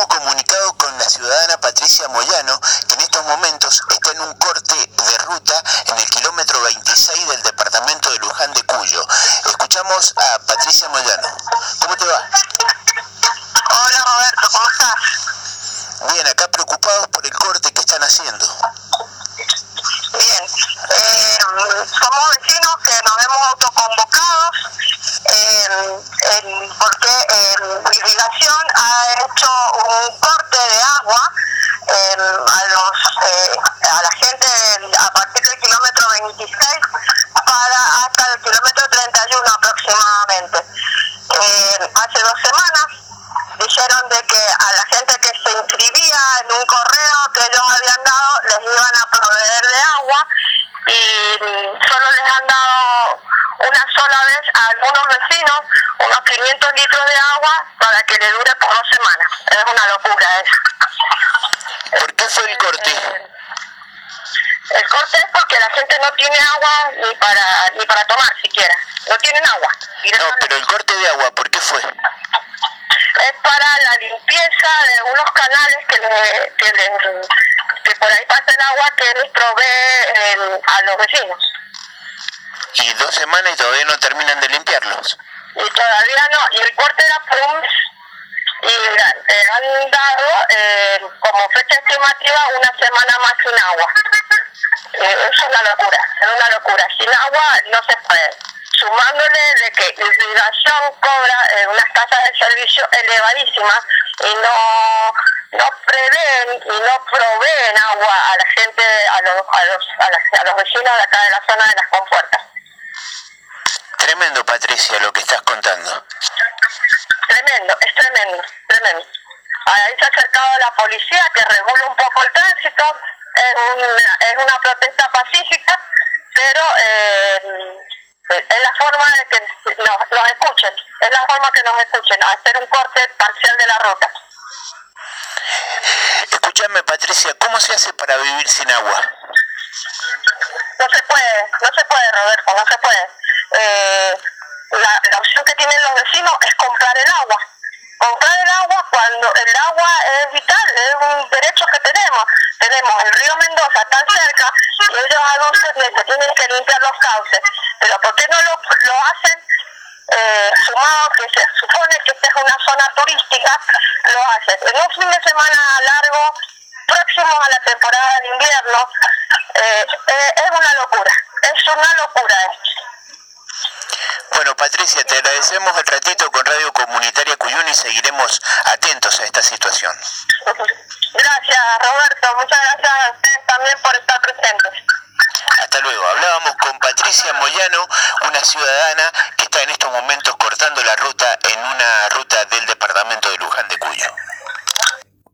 estamos comunicados con la ciudadana Patricia Moyano, que en estos momentos está en un corte de ruta en el kilómetro 26 del departamento de Luján de Cuyo. Escuchamos a Patricia Moyano. ¿Cómo te va? Hola Roberto, ¿cómo estás? Bien, acá preocupados por el corte que están haciendo. Bien, eh, somos vecinos que nos hemos autoconvocado eh, en- porque eh, Irrigación ha hecho un corte de agua eh, a los eh, a la gente a partir del kilómetro 26 para hasta el kilómetro 31 aproximadamente. Eh, hace dos semanas dijeron de que a la gente que se inscribía en un correo que ellos habían dado les iban a proveer de agua y solo les han dado una sola algunos vecinos unos 500 litros de agua para que le dure por dos semanas. Es una locura eso. ¿Por qué fue el corte? El corte es porque la gente no tiene agua ni para ni para tomar siquiera. No tienen agua. No, pero el corte de agua, ¿por qué fue? es para la limpieza de unos canales que, le, que, le- que por ahí pasa el agua que les provee eh, a los vecinos. Y dos semanas y todavía no terminan de limpiarlos. Y todavía no, y corte era. Y eh, han dado eh, como fecha estimativa una semana más sin agua. Eh, es una locura, es una locura. Sin agua no se puede. Sumándole de que irrigación cobra eh, unas tasas de servicio elevadísimas y no no prevén y no proveen agua a la gente, a los, a los, a las- a los vecinos de acá de la zona de las compuertas. Tremendo, Patricia, lo que estás contando. Tremendo, es tremendo, tremendo. Ahí se ha acercado la policía que regula un poco el tránsito, es una, es una protesta pacífica, pero eh, es la forma de que nos, nos escuchen, es la forma que nos escuchen, hacer un corte parcial de la ruta. Escúchame, Patricia, ¿cómo se hace para vivir sin agua? No se puede, no se puede, Roberto, no se puede. Eh, la, la opción que tienen los vecinos es comprar el agua. Comprar el agua cuando el agua es vital, es un derecho que tenemos. Tenemos el río Mendoza tan cerca y ellos a dos meses tienen que limpiar los cauces. Pero ¿por qué no lo, lo hacen? Eh, sumado que se supone que esta es una zona turística, lo hacen. En un fin de semana largo, próximo a la temporada de invierno, eh, eh, es una locura, es una locura. Bueno, Patricia, te agradecemos el ratito con Radio Comunitaria Cuyún y seguiremos atentos a esta situación. Gracias, Roberto. Muchas gracias a ustedes también por estar presentes. Hasta luego. Hablábamos con Patricia Moyano, una ciudadana que está en estos momentos cortando la ruta